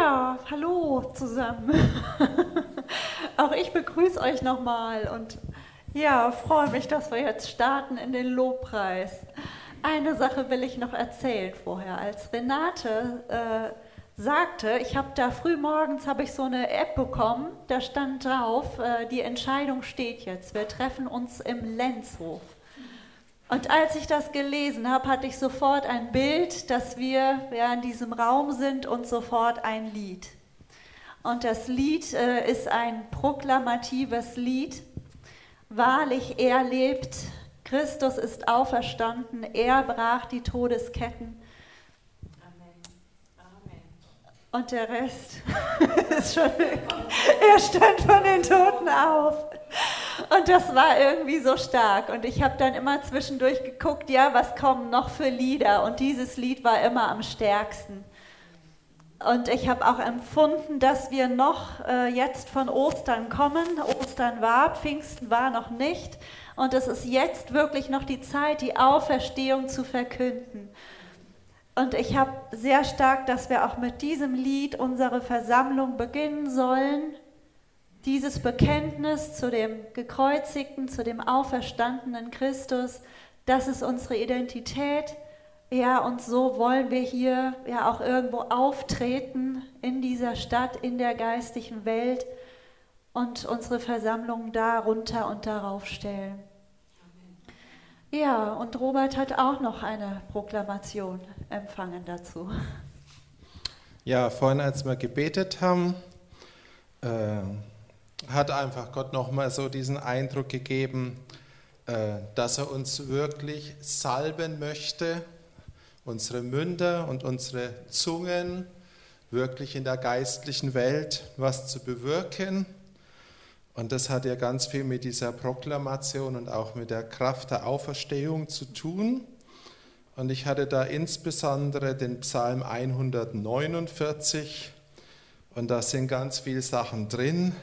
Ja, hallo zusammen. Auch ich begrüße euch nochmal und ja, freue mich, dass wir jetzt starten in den Lobpreis. Eine Sache will ich noch erzählen vorher. Als Renate äh, sagte, ich habe da früh morgens habe ich so eine App bekommen, da stand drauf, äh, die Entscheidung steht jetzt. Wir treffen uns im Lenzhof. Und als ich das gelesen habe, hatte ich sofort ein Bild, dass wir ja, in diesem Raum sind und sofort ein Lied. Und das Lied äh, ist ein proklamatives Lied. Wahrlich, er lebt, Christus ist auferstanden, er brach die Todesketten. Und der Rest ist schon, er stand von den Toten auf. Und das war irgendwie so stark. Und ich habe dann immer zwischendurch geguckt, ja, was kommen noch für Lieder? Und dieses Lied war immer am stärksten. Und ich habe auch empfunden, dass wir noch äh, jetzt von Ostern kommen. Ostern war, Pfingsten war noch nicht. Und es ist jetzt wirklich noch die Zeit, die Auferstehung zu verkünden. Und ich habe sehr stark, dass wir auch mit diesem Lied unsere Versammlung beginnen sollen dieses Bekenntnis zu dem gekreuzigten, zu dem auferstandenen Christus, das ist unsere Identität. Ja, und so wollen wir hier ja auch irgendwo auftreten in dieser Stadt, in der geistlichen Welt und unsere Versammlung darunter und darauf stellen. Ja, und Robert hat auch noch eine Proklamation empfangen dazu. Ja, vorhin, als wir gebetet haben, äh, hat einfach Gott nochmal so diesen Eindruck gegeben, äh, dass er uns wirklich salben möchte, unsere Münder und unsere Zungen wirklich in der geistlichen Welt was zu bewirken. Und das hat ja ganz viel mit dieser Proklamation und auch mit der Kraft der Auferstehung zu tun. Und ich hatte da insbesondere den Psalm 149 und da sind ganz viele Sachen drin,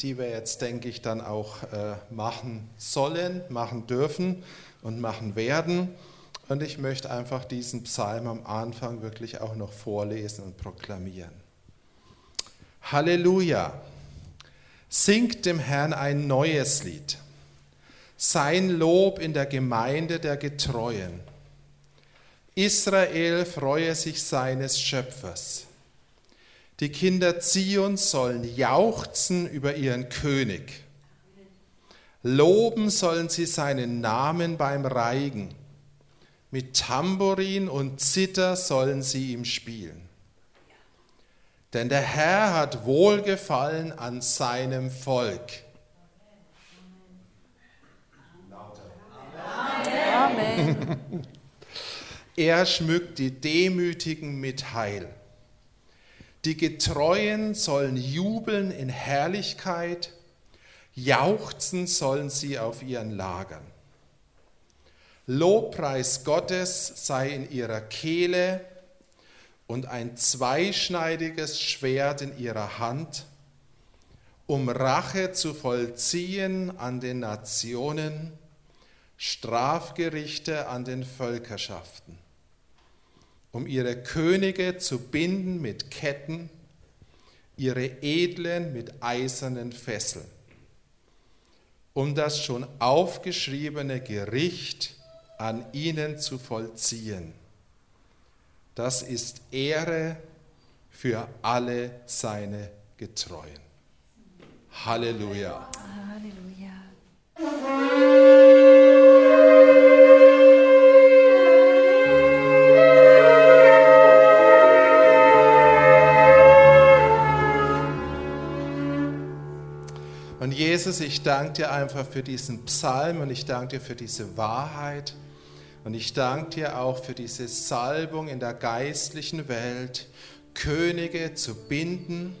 die wir jetzt, denke ich, dann auch äh, machen sollen, machen dürfen und machen werden. Und ich möchte einfach diesen Psalm am Anfang wirklich auch noch vorlesen und proklamieren. Halleluja! Singt dem Herrn ein neues Lied. Sein Lob in der Gemeinde der Getreuen. Israel freue sich seines Schöpfers. Die Kinder Zions sollen jauchzen über ihren König. Loben sollen sie seinen Namen beim Reigen. Mit Tambourin und Zither sollen sie ihm spielen. Denn der Herr hat Wohlgefallen an seinem Volk. Amen. Er schmückt die Demütigen mit Heil. Die Getreuen sollen jubeln in Herrlichkeit, jauchzen sollen sie auf ihren Lagern. Lobpreis Gottes sei in ihrer Kehle und ein zweischneidiges Schwert in ihrer Hand, um Rache zu vollziehen an den Nationen, Strafgerichte an den Völkerschaften um ihre Könige zu binden mit Ketten, ihre Edlen mit eisernen Fesseln, um das schon aufgeschriebene Gericht an ihnen zu vollziehen. Das ist Ehre für alle seine Getreuen. Halleluja. Und Jesus, ich danke dir einfach für diesen Psalm und ich danke dir für diese Wahrheit. Und ich danke dir auch für diese Salbung in der geistlichen Welt, Könige zu binden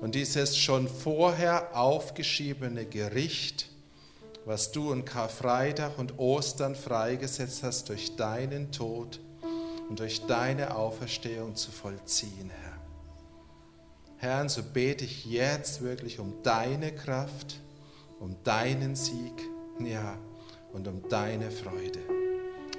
und dieses schon vorher aufgeschriebene Gericht, was du in Karfreitag und Ostern freigesetzt hast durch deinen Tod und durch deine Auferstehung zu vollziehen, Herr. Herr, so bete ich jetzt wirklich um deine Kraft, um deinen Sieg, ja, und um deine Freude.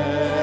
Amen.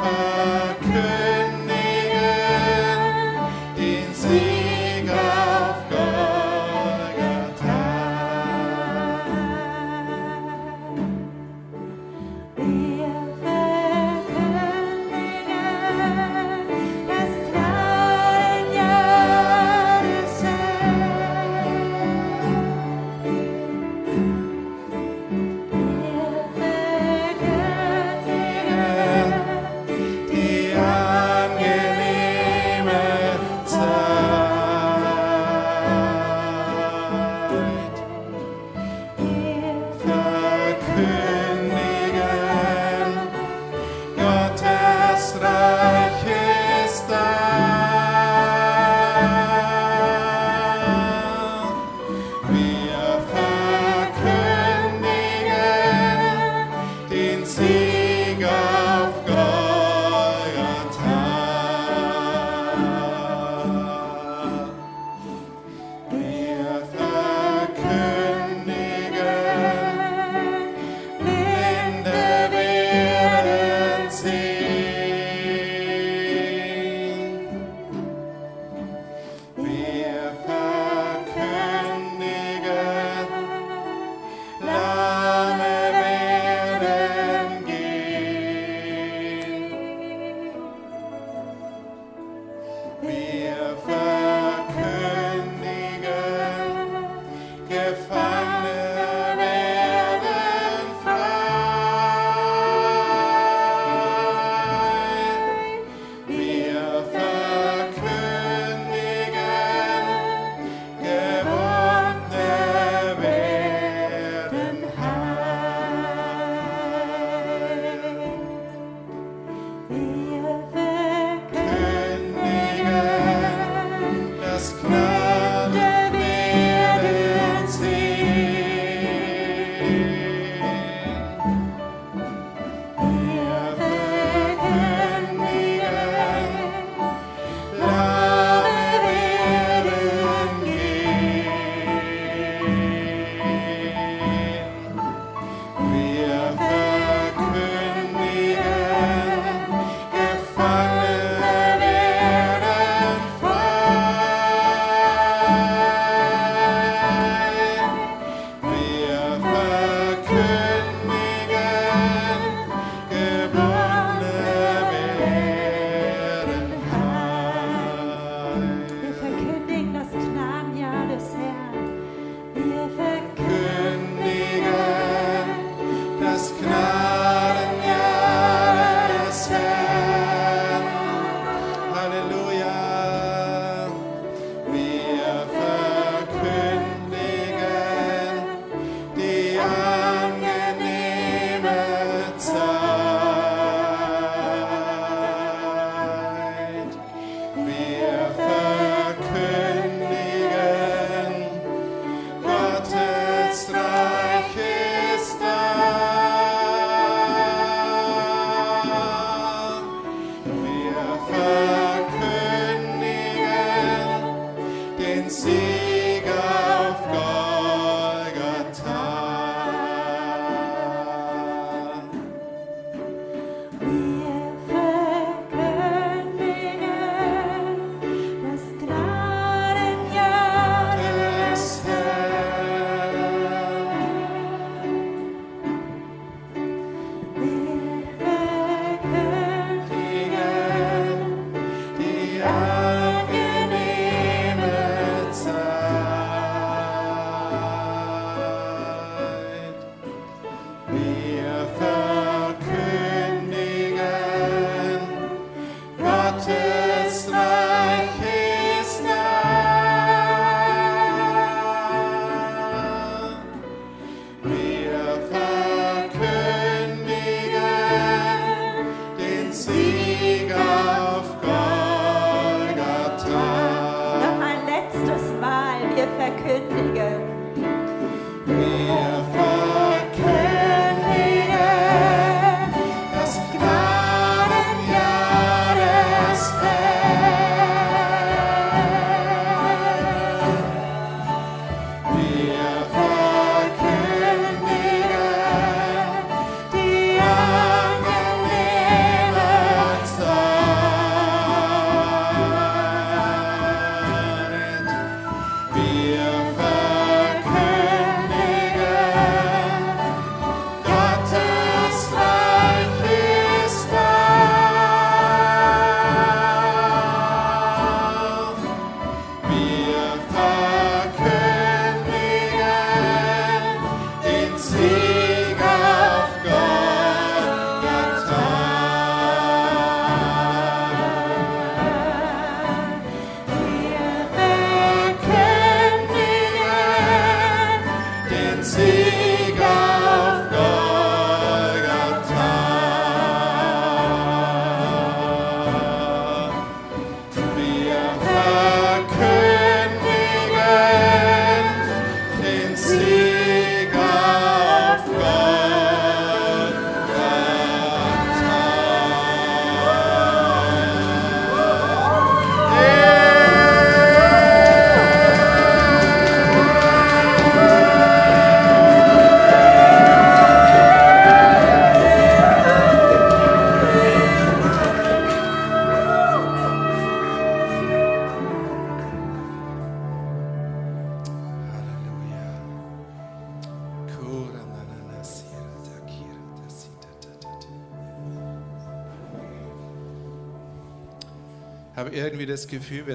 fire.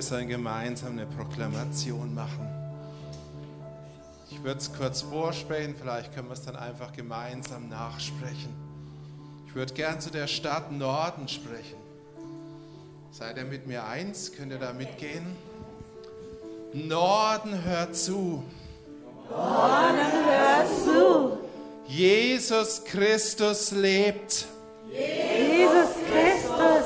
Sollen gemeinsam eine Proklamation machen. Ich würde es kurz vorsprechen, vielleicht können wir es dann einfach gemeinsam nachsprechen. Ich würde gern zu der Stadt Norden sprechen. Seid ihr mit mir eins? Könnt ihr da mitgehen? Norden hört zu. Hör zu. Jesus Christus lebt. Jesus Christus.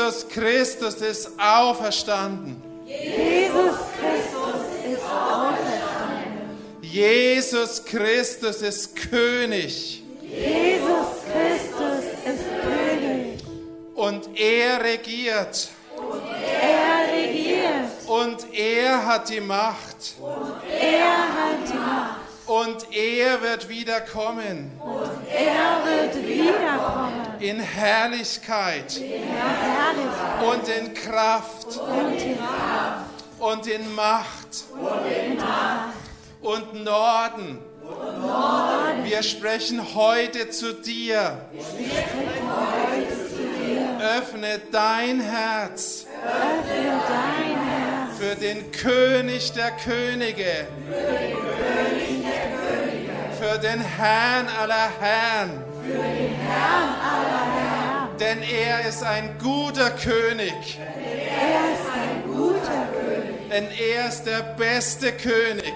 Jesus Christus ist auferstanden. Jesus Christus ist auferstanden. Jesus Christus ist König. Jesus Christus ist König. Und er regiert. Er regiert. Und er hat die Macht. Er hat die Macht. Und er wird wiederkommen. Er wird wiederkommen. In Herrlichkeit. Herrlich Und in Kraft. und in Kraft Und in Macht. und Macht. Und Norden. Wir sprechen heute zu dir. Öffne dein Herz für den König der Könige, für den Herrn aller Herren. Für den Herrn aller Herren. Denn er ist ein guter König. Er ist ein guter König. Denn er ist der beste König.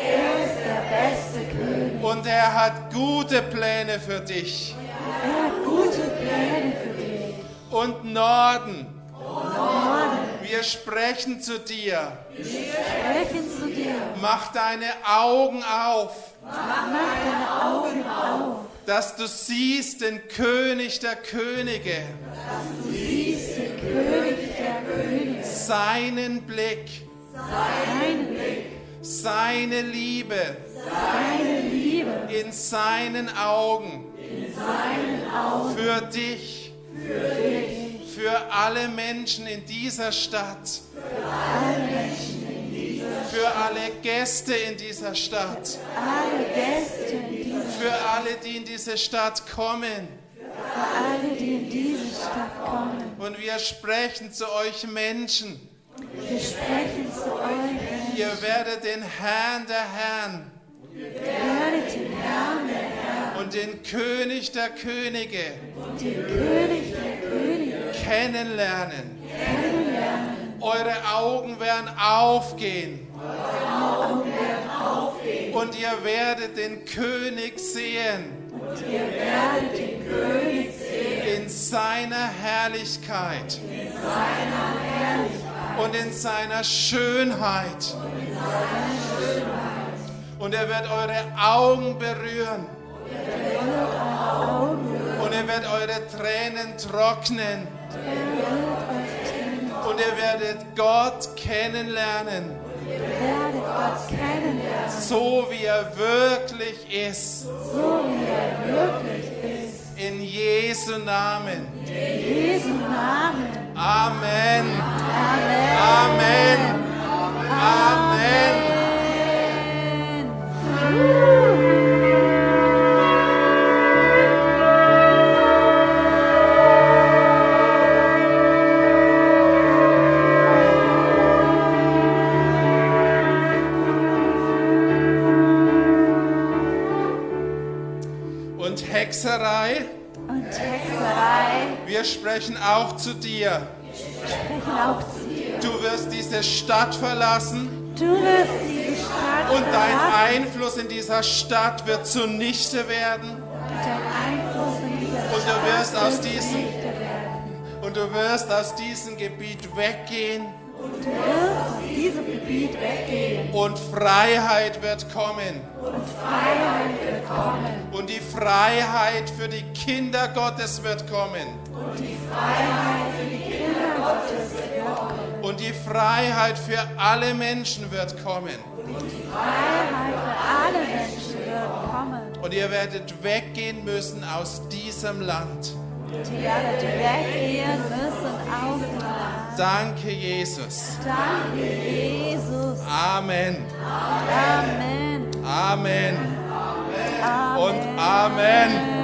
Er ist der beste König. Und er hat gute Pläne für dich. Er hat gute Pläne für dich. Und Norden, wir sprechen zu dir. sprechen zu dir. Mach deine Augen auf, Mach deine Augen auf. Dass du siehst den König der Könige, Siehst den König der Könige. seinen Blick, Sein Blick, seine Liebe. Seine Liebe in seinen Augen. Seinen Augen für dich, für dich. für alle Menschen in dieser Stadt, Alle Menschen in dieser für alle Gäste in dieser Stadt, alle Gäste in für alle, die in diese Stadt kommen. für alle, die in diese Stadt kommen. Und wir sprechen zu euch Menschen. Wir sprechen zu euch. Ihr werdet den Herrn der Herren Werdet den Herrn der Herren und den König der Könige und den König der Könige kennenlernen. kennenlernen. Eure Augen werden aufgehen und ihr werdet den König sehen Und ihr werdet den König sehen in seiner Herrlichkeit in seiner Herrlichkeit und in seiner Schönheit. und in seiner Schönheit. Und er wird eure Augen berühren Er wird eure Augen berühren. und er wird eure Tränen trocknen. Und ihr werdet Gott kennenlernen, Ihr werdet Gott kennenlernen, so wie er wirklich ist. so wie er wirklich ist. In Jesu Namen. In Jesu Namen. Amen. Amen. Amen. Amen. Und Hexerei, Und Hexerei wir sprechen auch zu dir. sprechen auch zu dir. Du wirst diese Stadt verlassen Du wirst diese Stadt und dein verlassen Einfluss in dieser Stadt wird zunichte werden. und dein Einfluss in dieser Und du wirst Stadt aus diesem-. Und du wirst aus diesem Gebiet weggehen Und du wirst aus diesem Gebiet weggehen. und Freiheit wird kommen. Und Freiheit wird kommen. Und die Freiheit für die Kinder Gottes wird kommen. Und die Freiheit für die Kinder Gottes wird kommen. Und die Freiheit für alle Menschen wird kommen. Und die Freiheit für alle Menschen wird kommen. Und ihr werdet weggehen müssen aus diesem Land. Und ihr werdet weggehen müssen aus dem Land. Danke, Jesus. Danke, Jesus. Amen. Amen. Amen. Amen. Und Amen.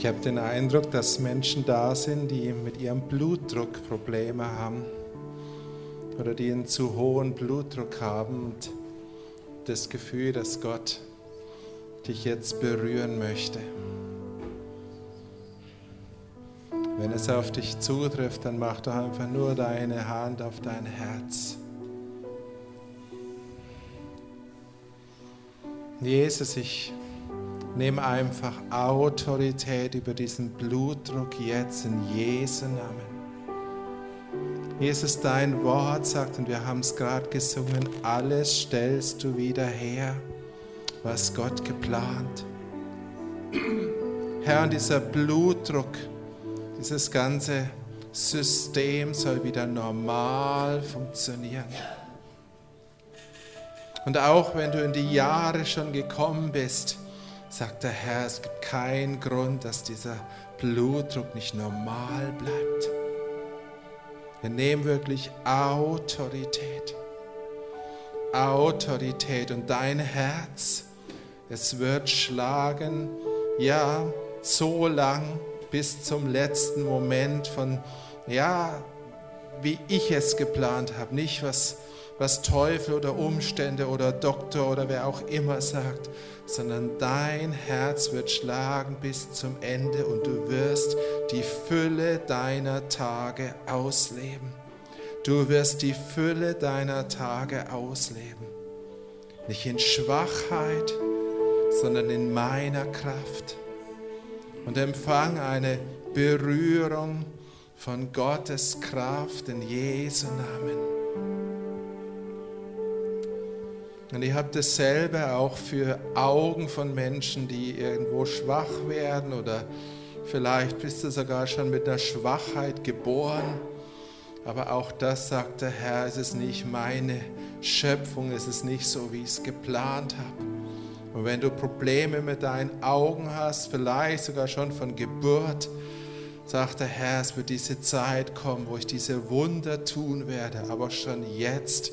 Ich habe den Eindruck, dass Menschen da sind, die mit ihrem Blutdruck Probleme haben oder die einen zu hohen Blutdruck haben und das Gefühl, dass Gott dich jetzt berühren möchte. Wenn es auf dich zutrifft, dann mach doch einfach nur deine Hand auf dein Herz. Jesus, ich nehme einfach Autorität über diesen Blutdruck jetzt in Jesu Namen. Jesus, dein Wort sagt, und wir haben es gerade gesungen, alles stellst du wieder her, was Gott geplant. Herr, und dieser Blutdruck, dieses ganze System soll wieder normal funktionieren. Und auch wenn du in die Jahre schon gekommen bist, sagt der Herr, es gibt keinen Grund, dass dieser Blutdruck nicht normal bleibt. Wir nehmen wirklich Autorität. Autorität und dein Herz, es wird schlagen, ja, so lang bis zum letzten Moment von, ja, wie ich es geplant habe, nicht was was Teufel oder Umstände oder Doktor oder wer auch immer sagt, sondern dein Herz wird schlagen bis zum Ende und du wirst die Fülle deiner Tage ausleben. Du wirst die Fülle deiner Tage ausleben. Nicht in Schwachheit, sondern in meiner Kraft. Und empfang eine Berührung von Gottes Kraft in Jesu Namen. Und ich habe dasselbe auch für Augen von Menschen, die irgendwo schwach werden oder vielleicht bist du sogar schon mit einer Schwachheit geboren. Aber auch das sagt der Herr, es ist nicht meine Schöpfung, es ist nicht so, wie ich es geplant habe. Und wenn du Probleme mit deinen Augen hast, vielleicht sogar schon von Geburt, sagt der Herr, es wird diese Zeit kommen, wo ich diese Wunder tun werde, aber schon jetzt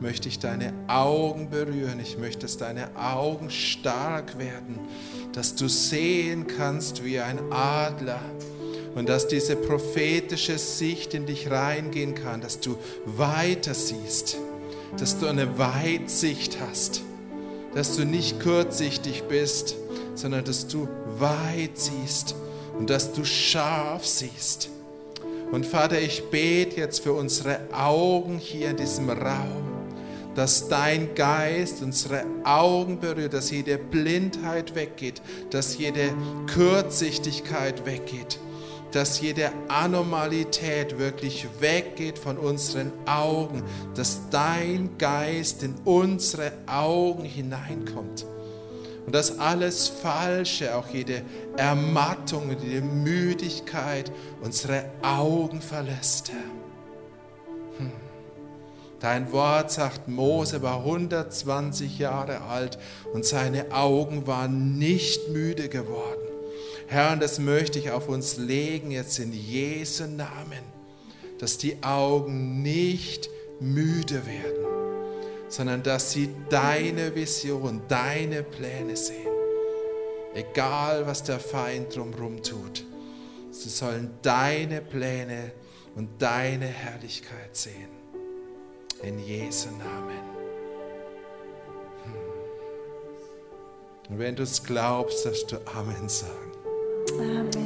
möchte ich deine Augen berühren. Ich möchte, dass deine Augen stark werden, dass du sehen kannst wie ein Adler und dass diese prophetische Sicht in dich reingehen kann, dass du weiter siehst, dass du eine Weitsicht hast, dass du nicht kurzsichtig bist, sondern dass du weit siehst und dass du scharf siehst. Und Vater, ich bete jetzt für unsere Augen hier in diesem Raum dass dein Geist unsere Augen berührt, dass jede Blindheit weggeht, dass jede Kurzsichtigkeit weggeht, dass jede Anormalität wirklich weggeht von unseren Augen, dass dein Geist in unsere Augen hineinkommt. Und dass alles Falsche, auch jede Ermattung und jede Müdigkeit unsere Augen verlässt, Herr. Dein Wort sagt, Mose war 120 Jahre alt und seine Augen waren nicht müde geworden. Herr, und das möchte ich auf uns legen jetzt in Jesu Namen, dass die Augen nicht müde werden, sondern dass sie deine Vision, deine Pläne sehen. Egal, was der Feind drumherum tut, sie sollen deine Pläne und deine Herrlichkeit sehen. In Jesu Namen. Hm. Und wenn du es glaubst, darfst du Amen sagen. Amen. Amen.